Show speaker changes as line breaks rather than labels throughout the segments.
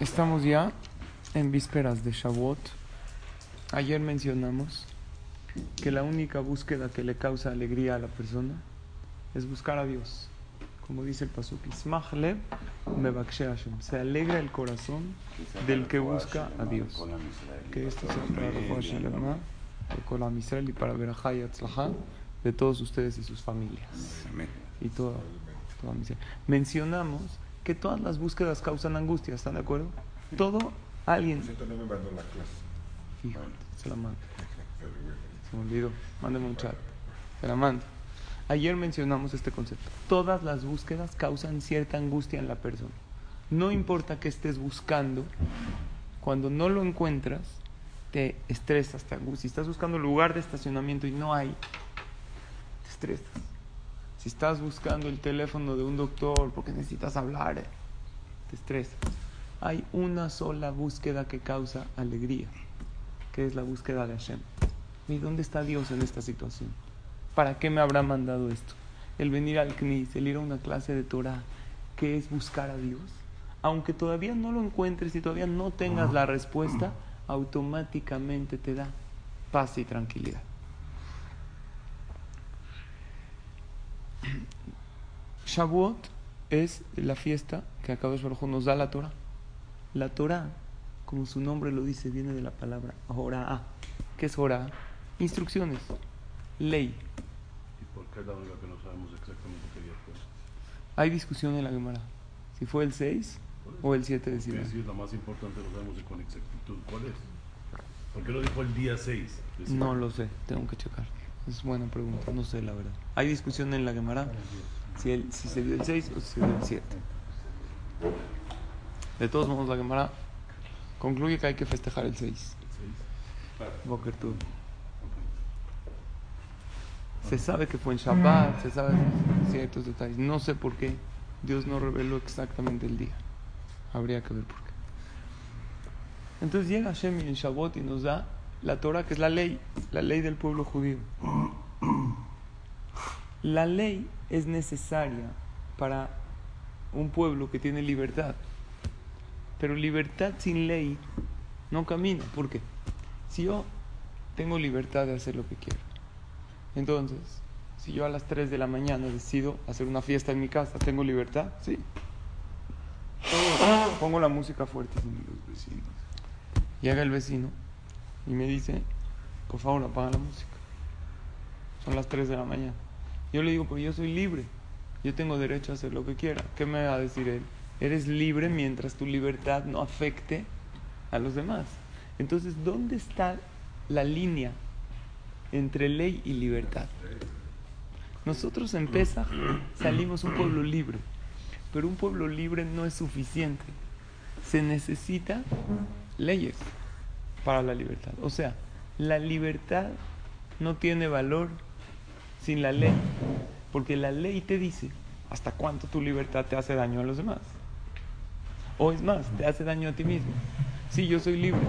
Estamos ya en vísperas de Shavuot. Ayer mencionamos que la única búsqueda que le causa alegría a la persona es buscar a Dios. Como dice el Pasuk. Se alegra el corazón del que busca a Dios. Que esto sea para Israel y para Berajá y Atzlajá de todos ustedes y sus familias. Y toda Israel. Mencionamos que todas las búsquedas causan angustia, ¿están de acuerdo? Todo, alguien...
Siento no me mandó la clase.
Hijo, se la mando. Se me olvidó. Mándeme un chat. Se la mando. Ayer mencionamos este concepto. Todas las búsquedas causan cierta angustia en la persona. No importa que estés buscando, cuando no lo encuentras, te estresas, te angustias. Si estás buscando lugar de estacionamiento y no hay, te estresas. Si estás buscando el teléfono de un doctor porque necesitas hablar, eh, te estresas. Hay una sola búsqueda que causa alegría, que es la búsqueda de Hashem. ¿Y dónde está Dios en esta situación? ¿Para qué me habrá mandado esto? El venir al CNIS, el ir a una clase de Torah, que es buscar a Dios. Aunque todavía no lo encuentres y todavía no tengas la respuesta, automáticamente te da paz y tranquilidad. Shavuot es la fiesta que Akadosh Baruj nos da la Torah. La Torah, como su nombre lo dice, viene de la palabra Horah. ¿Qué es Horah? Instrucciones, ley.
¿Y por qué la única que no sabemos exactamente qué día fue?
Hay discusión en la Gemara. Si fue el 6 o el 7 de Sivan.
si es la más importante, lo sabemos con exactitud. ¿Cuál es? ¿Por qué lo dijo el día 6?
No lo sé, tengo que checar. Es buena pregunta, no sé la verdad. Hay discusión en la Gemara si, el- si se dio el 6 o si se dio el 7. De todos modos, la Gemara concluye que hay que festejar el 6. Boker. Se sabe que fue en Shabbat, se sabe ciertos detalles. No sé por qué Dios no reveló exactamente el día. Habría que ver por qué. Entonces llega Hashem en Shabbat y nos da la Torah, que es la ley, la ley del pueblo judío. La ley es necesaria para un pueblo que tiene libertad. Pero libertad sin ley no camina. ¿Por qué? Si yo tengo libertad de hacer lo que quiero, entonces, si yo a las 3 de la mañana decido hacer una fiesta en mi casa, ¿tengo libertad? Sí. Pongo la música fuerte. Llega el vecino y me dice, por favor, apaga la música. Son las 3 de la mañana. Yo le digo, pero yo soy libre. Yo tengo derecho a hacer lo que quiera. ¿Qué me va a decir él? Eres libre mientras tu libertad no afecte a los demás. Entonces, ¿dónde está la línea entre ley y libertad? Nosotros en Pesach salimos un pueblo libre, pero un pueblo libre no es suficiente. Se necesita leyes para la libertad. O sea, la libertad no tiene valor sin la ley, porque la ley te dice hasta cuánto tu libertad te hace daño a los demás. O es más, te hace daño a ti mismo. Sí, yo soy libre.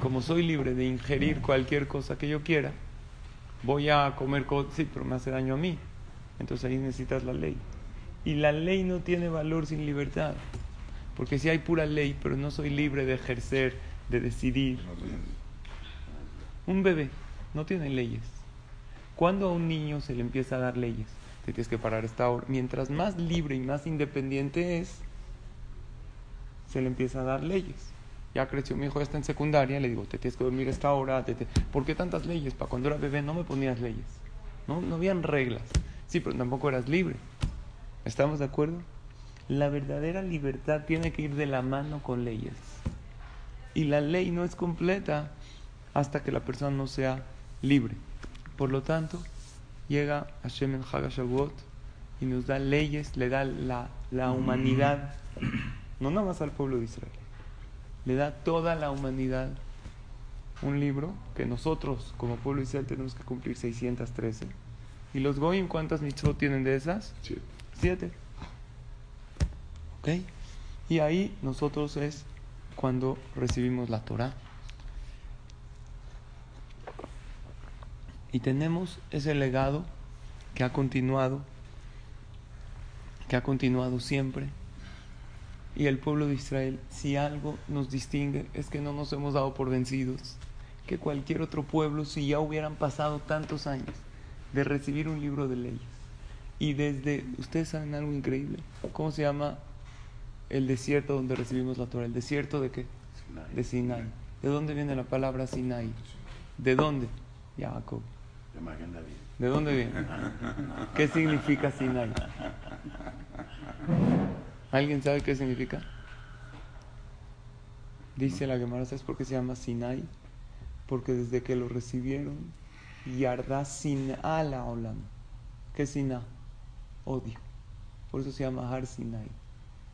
Como soy libre de ingerir cualquier cosa que yo quiera, voy a comer cosas, sí, pero me hace daño a mí. Entonces ahí necesitas la ley. Y la ley no tiene valor sin libertad. Porque si hay pura ley, pero no soy libre de ejercer, de decidir. Un bebé no tiene leyes. Cuando a un niño se le empieza a dar leyes, te tienes que parar esta hora. Mientras más libre y más independiente es, se le empieza a dar leyes. Ya creció mi hijo, ya está en secundaria, le digo, te tienes que dormir esta hora. te- te- ¿Por qué tantas leyes? Para cuando era bebé no me ponías leyes. No, no habían reglas. Sí, pero tampoco eras libre. ¿Estamos de acuerdo? La verdadera libertad tiene que ir de la mano con leyes. Y la ley no es completa hasta que la persona no sea libre. Por lo tanto, llega Hashem en Hagashavuot y nos da leyes, le da la, la humanidad, no nada más al pueblo de Israel, le da toda la humanidad un libro que nosotros como pueblo de Israel tenemos que cumplir 613. ¿Y los Goyim cuántas mitzvot tienen de esas?
Siete.
Siete. Y ahí nosotros es cuando recibimos la Torah. Y tenemos ese legado que ha continuado, que ha continuado siempre. Y el pueblo de Israel, si algo nos distingue, es que no nos hemos dado por vencidos. Que cualquier otro pueblo, si ya hubieran pasado tantos años de recibir un libro de leyes. Y desde, ustedes saben algo increíble, ¿cómo se llama el desierto donde recibimos la Torah? ¿El desierto de qué?
Sinai.
De Sinai. ¿De dónde viene la palabra Sinai? ¿De dónde? Jacob.
De Magen David.
¿De dónde viene? ¿Qué significa Sinai? ¿Alguien sabe qué significa? Dice la Gemara, ¿sabes por qué se llama Sinai? Porque desde que lo recibieron, Yarda Sin'a la Olam. ¿Qué Sin'a? Odio. Por eso se llama Har Sinai.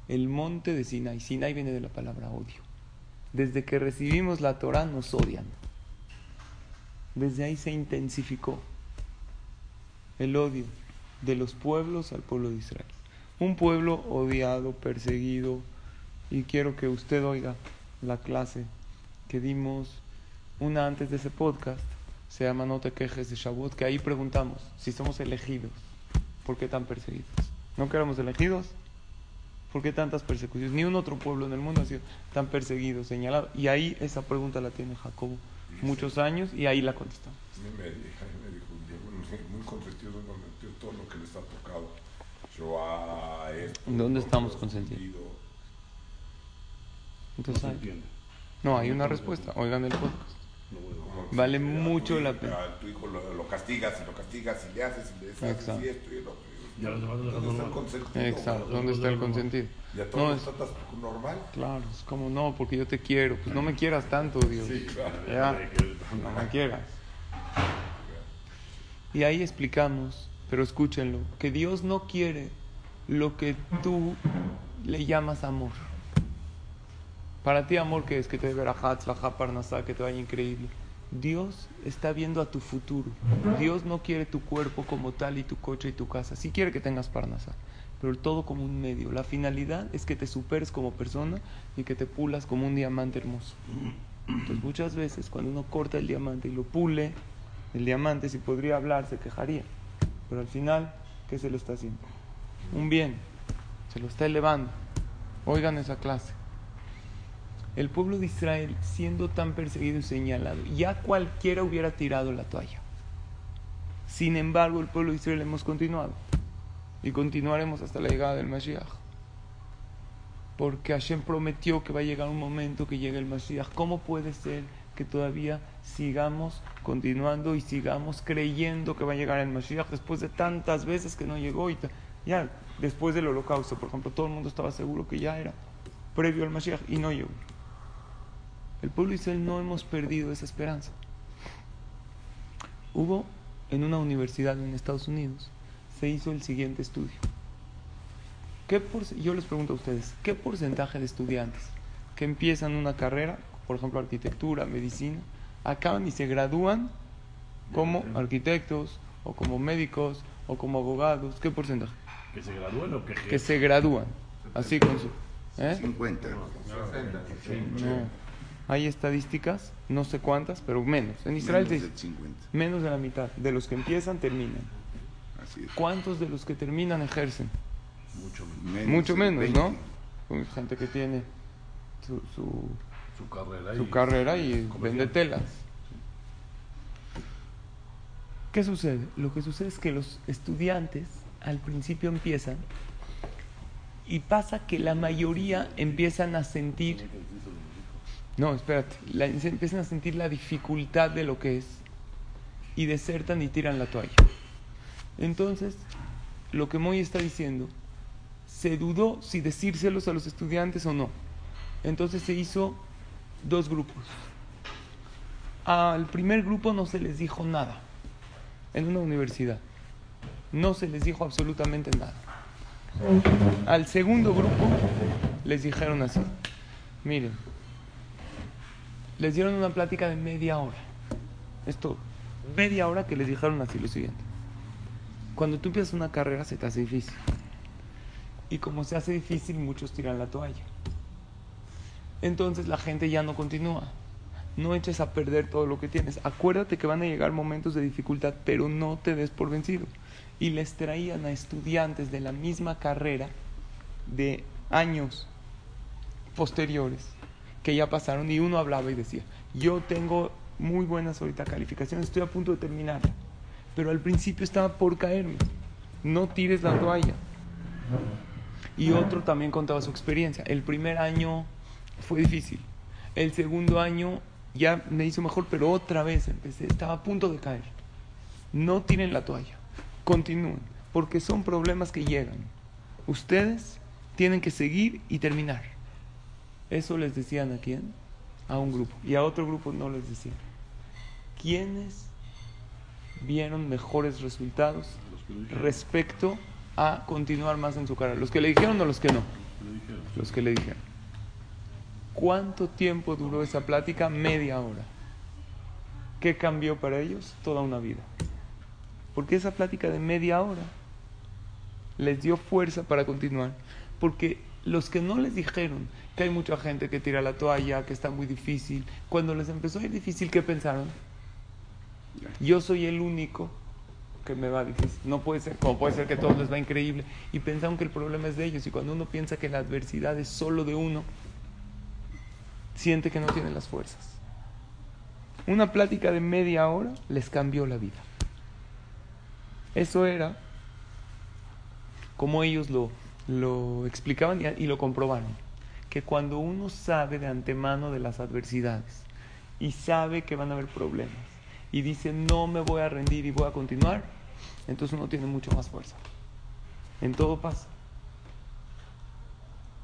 El monte de Sinai. Sinai viene de la palabra odio. Desde que recibimos la Torah nos odian. Desde ahí se intensificó el odio de los pueblos al pueblo de Israel. Un pueblo odiado, perseguido, y quiero que usted oiga la clase que dimos una antes de ese podcast, se llama No te quejes de Shavuot, que ahí preguntamos si somos elegidos, ¿por qué tan perseguidos? ¿No que éramos elegidos? ¿Por qué tantas persecuciones? Ni un otro pueblo en el mundo ha sido tan perseguido, señalado. Y ahí esa pregunta la tiene Jacobo muchos años y ahí la contestamos.
A mí me, dijo, me dijo un día, bueno, muy consentido, con todo lo que les ha tocado. Yo a esto.
¿Dónde estamos consentidos?
sentido.
Entonces,
No
hay una respuesta. Oigan el podcast.
No,
Vale mucho la pena.
Tu hijo lo, lo castigas y lo castigas y le haces y le deshaces
Exacto.
y esto y lo otro.
Ya los demás
¿Dónde está el consentido?
Exacto. ¿Dónde está el consentido?
Y a todos
No,
los
es,
tratas normal.
claro, es como no, porque yo te quiero. Pues no me quieras tanto, Dios.
Sí, claro.
Ya, no me quieras. Y ahí explicamos, pero escúchenlo, que Dios no quiere lo que tú le llamas amor. Para ti amor que es que te dé verajat, la parnasá, que te vaya increíble. Dios está viendo a tu futuro. Dios no quiere tu cuerpo como tal y tu coche y tu casa. Sí quiere que tengas parnasá, pero todo como un medio. La finalidad es que te superes como persona y que te pulas como un diamante hermoso. Entonces muchas veces cuando uno corta el diamante y lo pule, el diamante si podría hablar se quejaría. Pero al final, ¿qué se lo está haciendo? Un bien. Se lo está elevando. Oigan esa clase. El pueblo de Israel, siendo tan perseguido y señalado, ya cualquiera hubiera tirado la toalla. Sin embargo, el pueblo de Israel hemos continuado. Y continuaremos hasta la llegada del Mashiach. Porque Hashem prometió que va a llegar un momento que llegue el Mashiach. ¿Cómo puede ser que todavía sigamos continuando y sigamos creyendo que va a llegar el Mashiach después de tantas veces que no llegó? Y ya después del holocausto, por ejemplo, todo el mundo estaba seguro que ya era previo al Mashiach y no llegó. El pueblo de Israel no hemos perdido esa esperanza. Hubo en una universidad en Estados Unidos, se hizo el siguiente estudio. ¿Qué porce- yo les pregunto a ustedes, ¿qué porcentaje de estudiantes que empiezan una carrera, por ejemplo arquitectura, medicina, acaban y se gradúan como arquitectos o como médicos o como abogados? ¿Qué porcentaje?
¿Que se gradúen o que
Que se gradúan, así con su... ¿eh?
50.
No. Hay estadísticas, no sé cuántas, pero menos. En Israel
Menos
se-
del 50.
menos de la mitad. De los que empiezan, terminan.
Así es.
¿Cuántos de los que terminan ejercen?
Mucho menos.
Mucho menos,
20.
¿no? Con gente que tiene su, su,
Su carrera.
su
y-
carrera y vende telas. ¿Qué sucede? Lo que sucede es que los estudiantes al principio empiezan y pasa que la mayoría empiezan a sentir No, espérate. La- empiezan a sentir la dificultad de lo que es y desertan y tiran la toalla. Entonces, lo que Moy está diciendo, se dudó si decírselos a los estudiantes o no. Entonces se hizo dos grupos. Al primer grupo no se les dijo nada en una universidad. No se les dijo absolutamente nada. Al segundo grupo les dijeron así, miren, les dieron una plática de media hora. Esto, media hora que les dijeron así lo siguiente. Cuando tú empiezas una carrera se te hace difícil. Y como se hace difícil, muchos tiran la toalla. Entonces la gente ya no continúa. No eches a perder todo lo que tienes. Acuérdate que van a llegar momentos de dificultad, pero no te des por vencido. Y les traían a estudiantes de la misma carrera de años posteriores que ya pasaron y uno hablaba y decía, yo tengo muy buenas ahorita calificaciones, estoy a punto de terminar, pero al principio estaba por caerme, no tires la toalla. Y otro también contaba su experiencia, el primer año fue difícil, el segundo año ya me hizo mejor, pero otra vez empecé, estaba a punto de caer. No tiren la toalla, continúen, porque son problemas que llegan. Ustedes tienen que seguir y terminar. Eso les decían a quién? A un grupo. Y a otro grupo no les decían. ¿Quiénes vieron mejores resultados respecto a continuar más en su carrera? ¿Los que le dijeron o los que no? Los que le dijeron. ¿Cuánto tiempo duró esa plática? Media hora. ¿Qué cambió para ellos? Toda una vida. Porque esa plática de media hora les dio fuerza para continuar. Porque los que no les dijeron que hay mucha gente que tira la toalla, que está muy difícil, cuando les empezó a ir difícil, ¿qué pensaron? Yo soy el único que me va difícil. No puede ser, como puede ser que a todos les va increíble. Y pensaron que el problema es de ellos. Y cuando uno piensa que la adversidad es solo de uno, siente que no tiene las fuerzas. Una plática de media hora les cambió la vida. Eso era como ellos lo, lo explicaban y, y lo comprobaron. Que cuando uno sabe de antemano de las adversidades y sabe que van a haber problemas y dice no me voy a rendir y voy a continuar, entonces uno tiene mucho más fuerza. En todo pasa.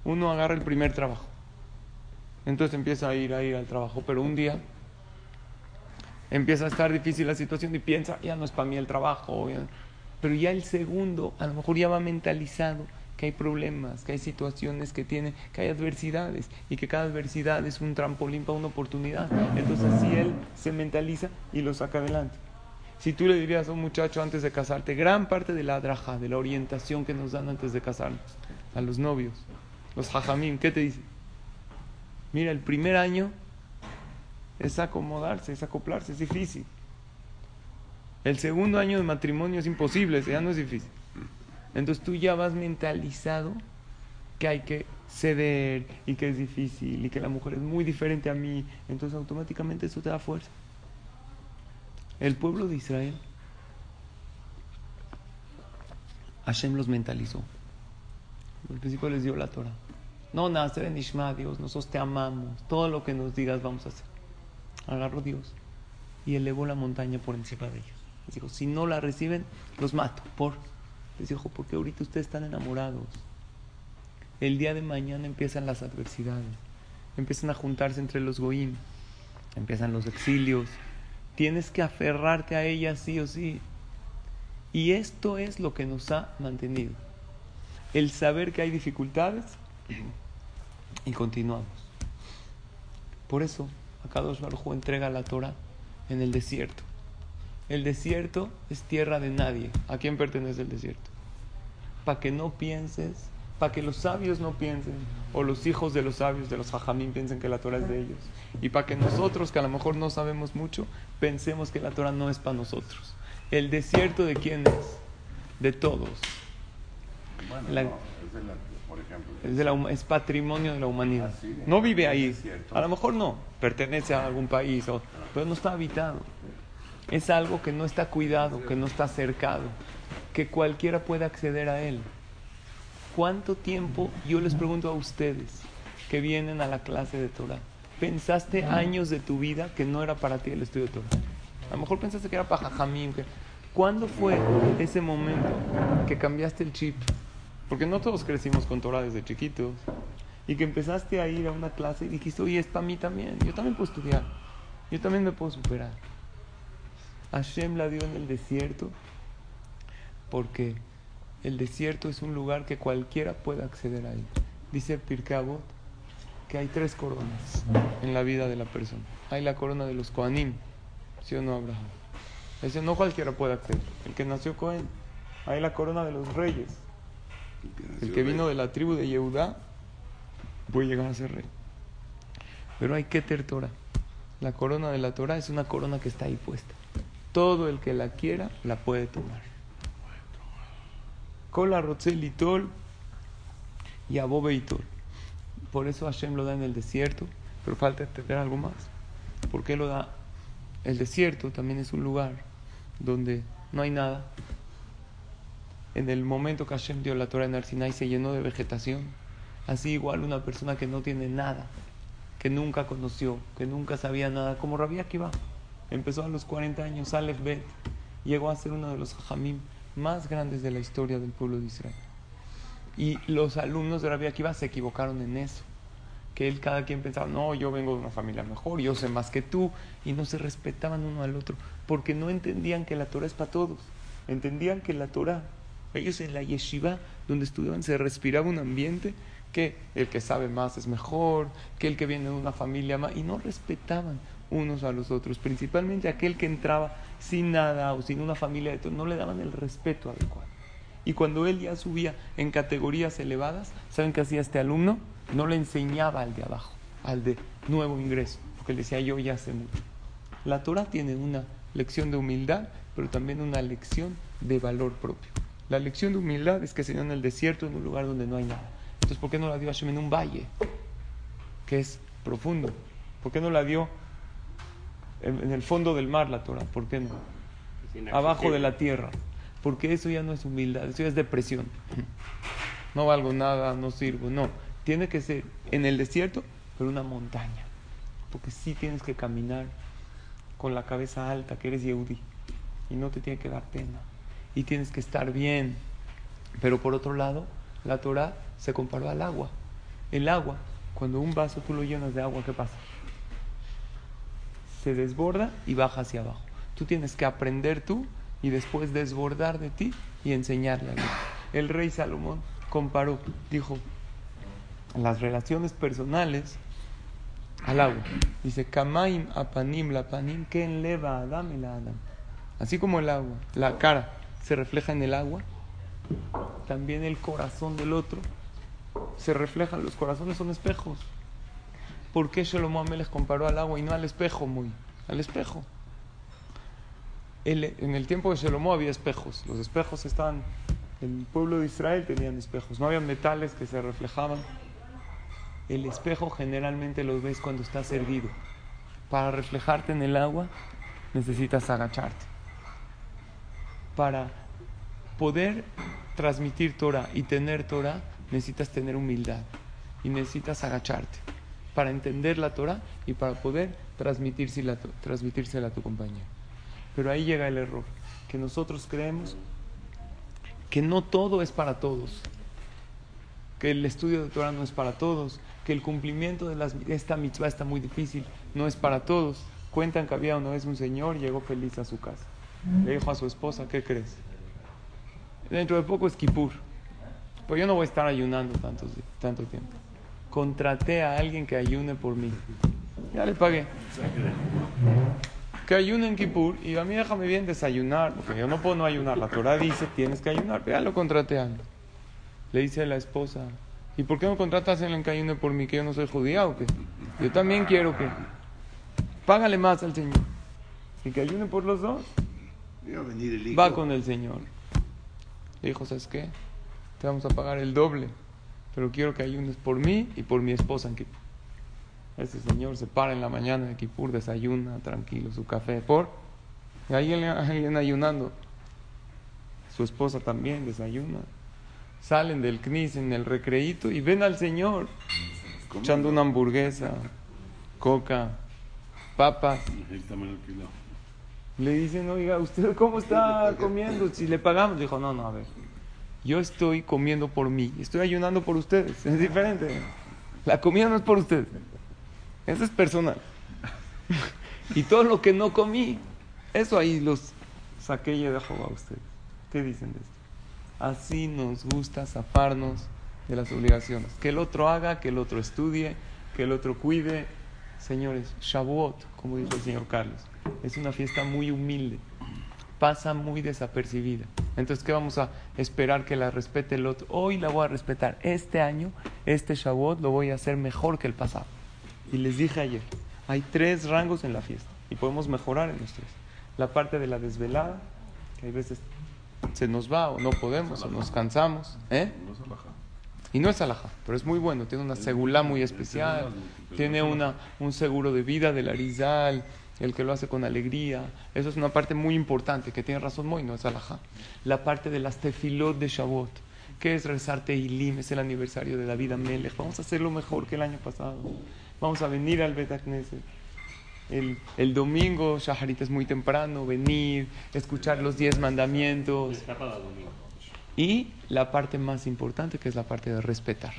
Uno agarra el primer trabajo. Entonces empieza a ir a ir al trabajo, pero un día empieza a estar difícil la situación y piensa, ya no es para mí el trabajo. ya- Pero ya el segundo, a lo mejor ya va mentalizado que hay problemas, que hay situaciones que tiene, que hay adversidades y que cada adversidad es un trampolín para una oportunidad. Entonces así él se mentaliza y lo saca adelante. Si tú le dirías a un muchacho antes de casarte, gran parte de la draja, de la orientación que nos dan antes de casarnos, a los novios, los jajamim, ¿qué te dice? Mira, el primer año es acomodarse, es acoplarse, es difícil. El segundo año de matrimonio es imposible, ya no es difícil. Entonces tú ya vas mentalizado que hay que ceder y que es difícil y que la mujer es muy diferente a mí. Entonces automáticamente eso te da fuerza. El pueblo de Israel, Hashem los mentalizó. Al principio les dio la Torah. No, Nacer en Ishma, Dios, nosotros te amamos. Todo lo que nos digas vamos a hacer. Agarró Dios y elevó la montaña por encima de ellos. Les dijo, si no la reciben, los mato. Por. Les dijo, porque ahorita ustedes están enamorados. El día de mañana empiezan las adversidades. Empiezan a juntarse entre los goín. Empiezan los exilios. Tienes que aferrarte a ella sí o sí. Y esto es lo que nos ha mantenido. El saber que hay dificultades y continuamos. Por eso, Akadosh Baruj entrega la Torah en el desierto. El desierto es tierra de nadie. ¿A quién pertenece el desierto? Para que no pienses, para que los sabios no piensen, o los hijos de los sabios, de los hajamim, piensen que la Torah es de ellos. Y para que nosotros, que a lo mejor no sabemos mucho, pensemos que la Torah no es para nosotros. ¿El desierto de quién es? De todos.
Bueno,
La-
no, es de la, por ejemplo.
Es, de la huma- es patrimonio de la humanidad.
Ah, sí,
No vive ahí. A lo mejor no, pertenece a algún país, o- pero no está habitado. Es algo que no está cuidado, que no está cercado, que cualquiera puede acceder a él. ¿Cuánto tiempo, yo les pregunto a ustedes que vienen a la clase de Torah, pensaste años de tu vida que no era para ti el estudio de Torah? A lo mejor pensaste que era para Jajamim. que- ¿Cuándo fue ese momento que cambiaste el chip? Porque no todos crecimos con Torah desde chiquitos. Y que empezaste a ir a una clase y dijiste, oye, es para mí también. Yo también puedo estudiar. Yo también me puedo superar. Hashem la dio en el desierto Porque el desierto es un lugar que cualquiera puede acceder a él. Dice Pirkeabot que hay tres coronas en la vida de la persona. Hay la corona de los Koanim, ¿sí o no, Abraham? Ese no cualquiera puede acceder. El que nació Cohen. Hay la corona de los reyes. El que vino de la tribu de Yehudá puede llegar a ser rey. Pero hay Keter Torah. La corona de la Torah es una corona que está ahí puesta. Todo el que la quiera la puede tomar. Kola Rotzel Tol y Abobe Tol. Por eso Hashem lo da en el desierto, pero falta entender algo más. ¿Por qué lo da? El desierto también es un lugar donde no hay nada. En el momento que Hashem dio la Torah en Arsinai se llenó de vegetación. Así igual una persona que no tiene nada, que nunca conoció, que nunca sabía nada, como Rabbi Akiva. Empezó a los 40 años, Aleph Bet, llegó a ser uno de los hajamim más grandes de la historia del pueblo de Israel. Y los alumnos de Rabbi Akiva se equivocaron en eso. Que él, cada quien pensaba, no, yo vengo de una familia mejor, yo sé más que tú, y no se respetaban uno al otro, porque no entendían que la Torah es para todos. Entendían que la Torah, ellos en la yeshiva, donde estudiaban, se respiraba un ambiente que el que sabe más es mejor, que el que viene de una familia más, y no respetaban unos a los otros, principalmente aquel que entraba sin nada o sin una familia de todo, no le daban el respeto adecuado. Y cuando él ya subía en categorías elevadas, ¿saben qué hacía este alumno? No le enseñaba al de abajo, al de nuevo ingreso, porque le decía yo ya sé mucho. La Torah tiene una lección de humildad, pero también una lección de valor propio. La lección de humildad es que se dio en el desierto, en un lugar donde no hay nada. Entonces, ¿por qué no la dio Hashem en un valle que es profundo? ¿Por qué no la dio en, el fondo del mar la Torah? ¿Por qué no? Abajo de la tierra. Porque eso ya no es humildad, eso ya es depresión. No valgo nada, no sirvo. No, tiene que ser en el desierto, pero una montaña. Porque sí tienes que caminar con la cabeza alta, que eres Yehudi. Y no te tiene que dar pena. Y tienes que estar bien. Pero por otro lado, la Torah se comparó al agua. El agua, cuando un vaso tú lo llenas de agua, ¿qué pasa? Se desborda y baja hacia abajo. Tú tienes que aprender tú y después desbordar de ti y enseñarle a El rey Salomón comparó, dijo, las relaciones personales al agua. Dice, Kamaim apanim la panim, que leva Adam la Adam. Así como el agua, la cara se refleja en el agua, también el corazón del otro se refleja. Los corazones son espejos. ¿Por qué Shlomo les comparó al agua y no al espejo? Muy, al espejo. en el tiempo de Shlomo había espejos. Los espejos estaban. El pueblo de Israel tenían espejos. No había metales que se reflejaban. El espejo generalmente lo ves cuando está servido. Para reflejarte en el agua necesitas agacharte. Para poder transmitir Torah y tener Torah, necesitas tener humildad y necesitas agacharte para entender la Torah y para poder transmitírsela, transmitírsela a tu compañero. Pero ahí llega el error, que nosotros creemos que no todo es para todos, que el estudio de Torah no es para todos, que el cumplimiento de las, esta mitzvah está muy difícil, no es para todos. Cuentan que había una vez un señor, llegó feliz a su casa. Le dijo a su esposa, ¿qué crees? Dentro de poco es Kippur. Pues yo no voy a estar ayunando tanto, tanto tiempo. Contraté a alguien que ayune por mí. Ya le pagué. Que ayune en Kippur y a mí déjame bien desayunar, porque yo no puedo no ayunar. La Torah dice tienes que ayunar. Ya lo contraté a alguien. Le dice a la esposa, ¿y por qué no contratas a alguien que ayune por mí, que yo no soy judía o qué? Yo también quiero que. Págale más al Señor. Y que ayune por los dos. Va con el Señor. Le dijo, ¿sabes qué? Te vamos a pagar el doble, pero quiero que ayunes por mí y por mi esposa en Kipur. Ese señor se para en la mañana de Kipur, desayuna tranquilo su café, por. Y ahí alguien ayunando. Su esposa también desayuna. Salen del CNIS en el recreíto y ven al señor echando una hamburguesa, coca, papas. Le dicen, oiga, ¿usted cómo está comiendo? Si le pagamos. Dijo, no, no, a ver. Yo estoy comiendo por mí, estoy ayunando por ustedes. Es diferente. La comida no es por ustedes. Eso es personal. y todo lo que no comí, eso ahí los saqué y dejo a ustedes. ¿Qué dicen de esto? Así nos gusta zafarnos de las obligaciones. Que el otro haga, que el otro estudie, que el otro cuide. Señores, Shavuot, como dijo el señor Carlos, es una fiesta muy humilde. Pasa muy desapercibida. Entonces, ¿qué vamos a esperar que la respete el otro? Hoy la voy a respetar. Este año, este Shavuot, lo voy a hacer mejor que el pasado. Y les dije ayer, hay tres rangos en la fiesta y podemos mejorar en los tres. La parte de la desvelada, que hay veces se nos va o no podemos o nos cansamos. ¿eh? Y no es alajá, pero es muy bueno. Tiene una segula muy especial, tiene una, un seguro de vida del Arizal, el que lo hace con alegría. Eso es una parte muy importante, que tiene razón muy, no es alajá. La parte de las tefilot de Shavuot, que es rezarte Ilim, es el aniversario de David Amelech. Vamos a hacerlo mejor que el año pasado. Vamos a venir al Bet el, el, domingo, Shaharit es muy temprano, venir, escuchar los diez mandamientos. Y la parte más importante, que es la parte de respetar.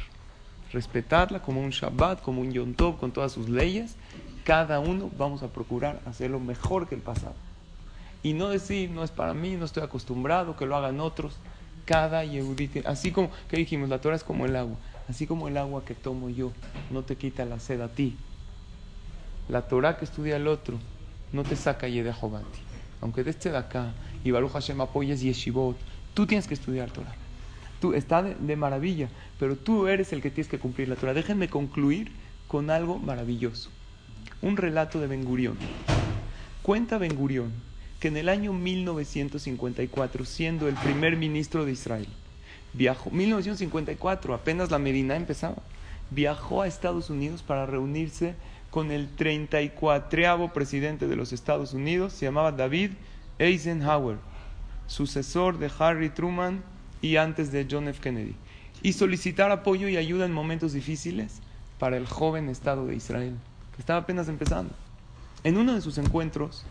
Respetarla como un Shabbat, como un Yom Tov, con todas sus leyes. Cada uno vamos a procurar hacerlo mejor que el pasado. Y no decir, no es para mí, no estoy acostumbrado, que lo hagan otros. Cada Yehudi, así como, que dijimos, la Torah es como el agua. Así como el agua que tomo yo no te quita la sed a ti. La Torah que estudia el otro no te saca Yedehobati. Aunque de este de acá y Baruch Hashem apoyes Yeshivot, tú tienes que estudiar Torah. Tú está de, maravilla, pero tú eres el que tienes que cumplir la Torah. Déjenme concluir con algo maravilloso. Un relato de Ben Gurión. Cuenta Ben Gurión que en el año 1954, siendo el primer ministro de Israel, viajó, 1954, apenas la Medina empezaba, viajó a Estados Unidos para reunirse con el 34 presidente de los Estados Unidos, se llamaba David Eisenhower, sucesor de Harry Truman y antes de John F. Kennedy, y solicitar apoyo y ayuda en momentos difíciles para el joven Estado de Israel, estaba apenas empezando. En uno de sus encuentros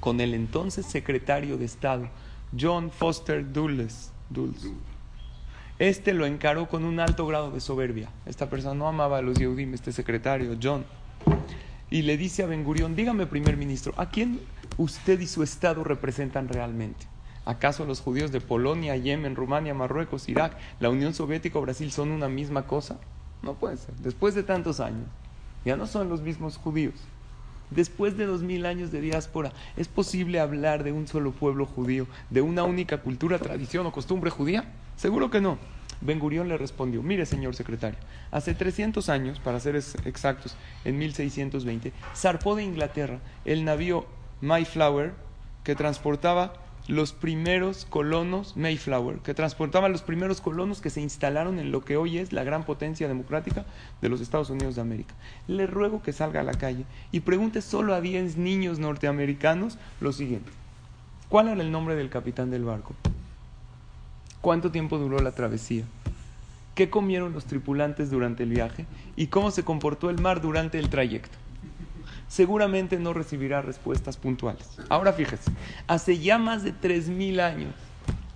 con el entonces secretario de Estado, John Foster Dulles, Dulles este lo encaró con un alto grado de soberbia. Esta persona no amaba a los Yehudim, este secretario, John. Y le dice a Ben Gurión, dígame primer ministro, ¿a quién usted y su Estado representan realmente? ¿Acaso los judíos de Polonia, Yemen, Rumania, Marruecos, Irak, la Unión Soviética o Brasil son una misma cosa? No puede ser. Después de tantos años, ya no son los mismos judíos. Después de dos mil años de diáspora, ¿es posible hablar de un solo pueblo judío, de una única cultura, tradición o costumbre judía? Seguro que no. Ben Gurión le respondió, mire señor secretario, hace 300 años, para ser exactos, en 1620, zarpó de Inglaterra el navío Mayflower que transportaba los primeros colonos Mayflower, que transportaba los primeros colonos que se instalaron en lo que hoy es la gran potencia democrática de los Estados Unidos de América. Le ruego que salga a la calle y pregunte solo a 10 niños norteamericanos lo siguiente. ¿Cuál era el nombre del capitán del barco? ¿Cuánto tiempo duró la travesía? ¿Qué comieron los tripulantes durante el viaje? ¿Y cómo se comportó el mar durante el trayecto? Seguramente no recibirá respuestas puntuales. Ahora fíjese, hace ya más de 3.000 años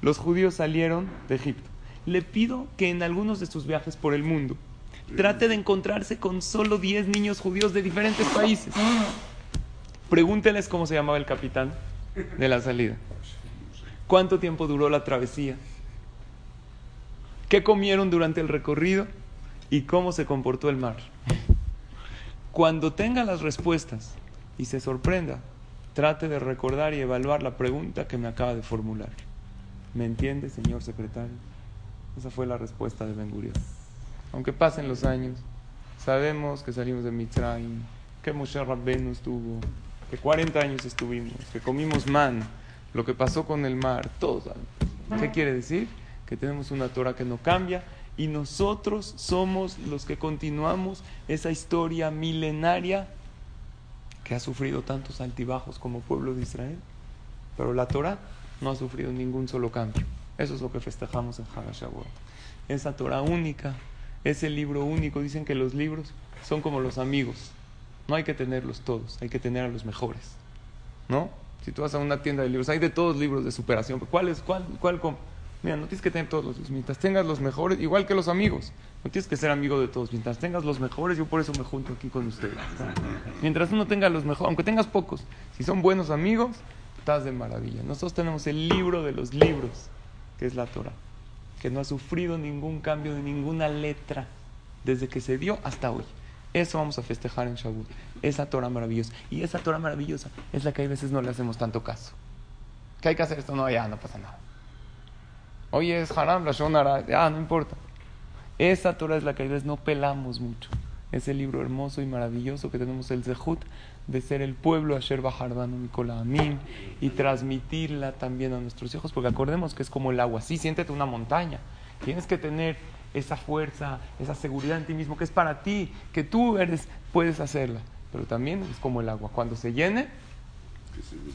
los judíos salieron de Egipto. Le pido que en algunos de sus viajes por el mundo trate de encontrarse con solo 10 niños judíos de diferentes países. Pregúnteles cómo se llamaba el capitán de la salida. ¿Cuánto tiempo duró la travesía? ¿Qué comieron durante el recorrido? ¿Y cómo se comportó el mar? Cuando tenga las respuestas y se sorprenda, trate de recordar y evaluar la pregunta que me acaba de formular. ¿Me entiende, señor secretario? Esa fue la respuesta de Ben Gurion. Aunque pasen los años, sabemos que salimos de Mitzrayim, que Moshe Rabbeinu estuvo, que 40 años estuvimos, que comimos man, lo que pasó con el mar, todo. ¿Qué quiere decir? Que tenemos una Torah que no cambia y nosotros somos los que continuamos esa historia milenaria que ha sufrido tantos altibajos como pueblo de Israel. Pero la Torah no ha sufrido ningún solo cambio. Eso es lo que festejamos en Hagashavuot. Esa Torah única, ese libro único. Dicen que los libros son como los amigos. No hay que tenerlos todos, hay que tener a los mejores. ¿No? Si tú vas a una tienda de libros, hay de todos libros de superación. ¿Cuál es? ¿Cuál? ¿Cuál? Mira, no tienes que tener todos los mientras tengas los mejores, igual que los amigos. No tienes que ser amigo de todos. Mientras tengas los mejores, yo por eso me junto aquí con ustedes. Mientras uno tenga los mejores, aunque tengas pocos, si son buenos amigos, estás de maravilla. Nosotros tenemos el libro de los libros, que es la Torah, que no ha sufrido ningún cambio de ninguna letra desde que se dio hasta hoy. Eso vamos a festejar en Shavuot. Esa Torah maravillosa. Y esa Torah maravillosa es la que a veces no le hacemos tanto caso. ¿Qué hay que hacer esto? No, ya, no pasa nada. Oye, es haram, la shonara, ya, no importa. Esa Torah es la que a no pelamos mucho. Ese libro hermoso y maravilloso que tenemos el Zehut de ser el pueblo Asher Bajardano Nicola Amin y transmitirla también a nuestros hijos, porque acordemos que es como el agua. Sí, siéntete una montaña. Tienes que tener esa fuerza, esa seguridad en ti mismo, que es para ti, que tú eres, puedes hacerla. Pero también es como el agua. Cuando se llene,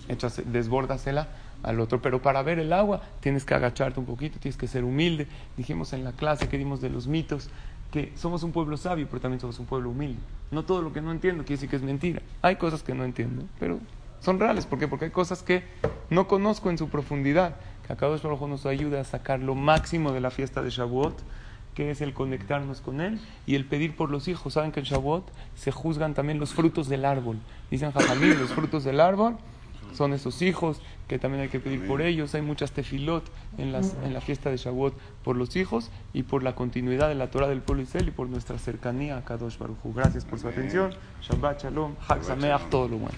échase, desbórdasela al otro. Pero para ver el agua tienes que agacharte un poquito, tienes que ser humilde. Dijimos en la clase que dimos de los mitos que somos un pueblo sabio, pero también somos un pueblo humilde. No todo lo que no entiendo quiere decir que es mentira. Hay cosas que no entiendo, pero son reales. ¿Por qué? Porque hay cosas que no conozco en su profundidad. Que acá Baruj nos ayude a sacar lo máximo de la fiesta de Shavuot, que es el conectarnos con Él y el pedir por los hijos. Saben que en Shavuot se juzgan también los frutos del árbol. Dicen Jajamí, los frutos del árbol son esos hijos que también hay que pedir por ellos. Hay muchas tefilot en, las, en la fiesta de Shavuot por los hijos y por la continuidad de la Torah del pueblo Israel y por nuestra cercanía a Kadosh Baruj Hu. Gracias por su atención. Shabbat Shalom, Hag Sameach, todo lo bueno.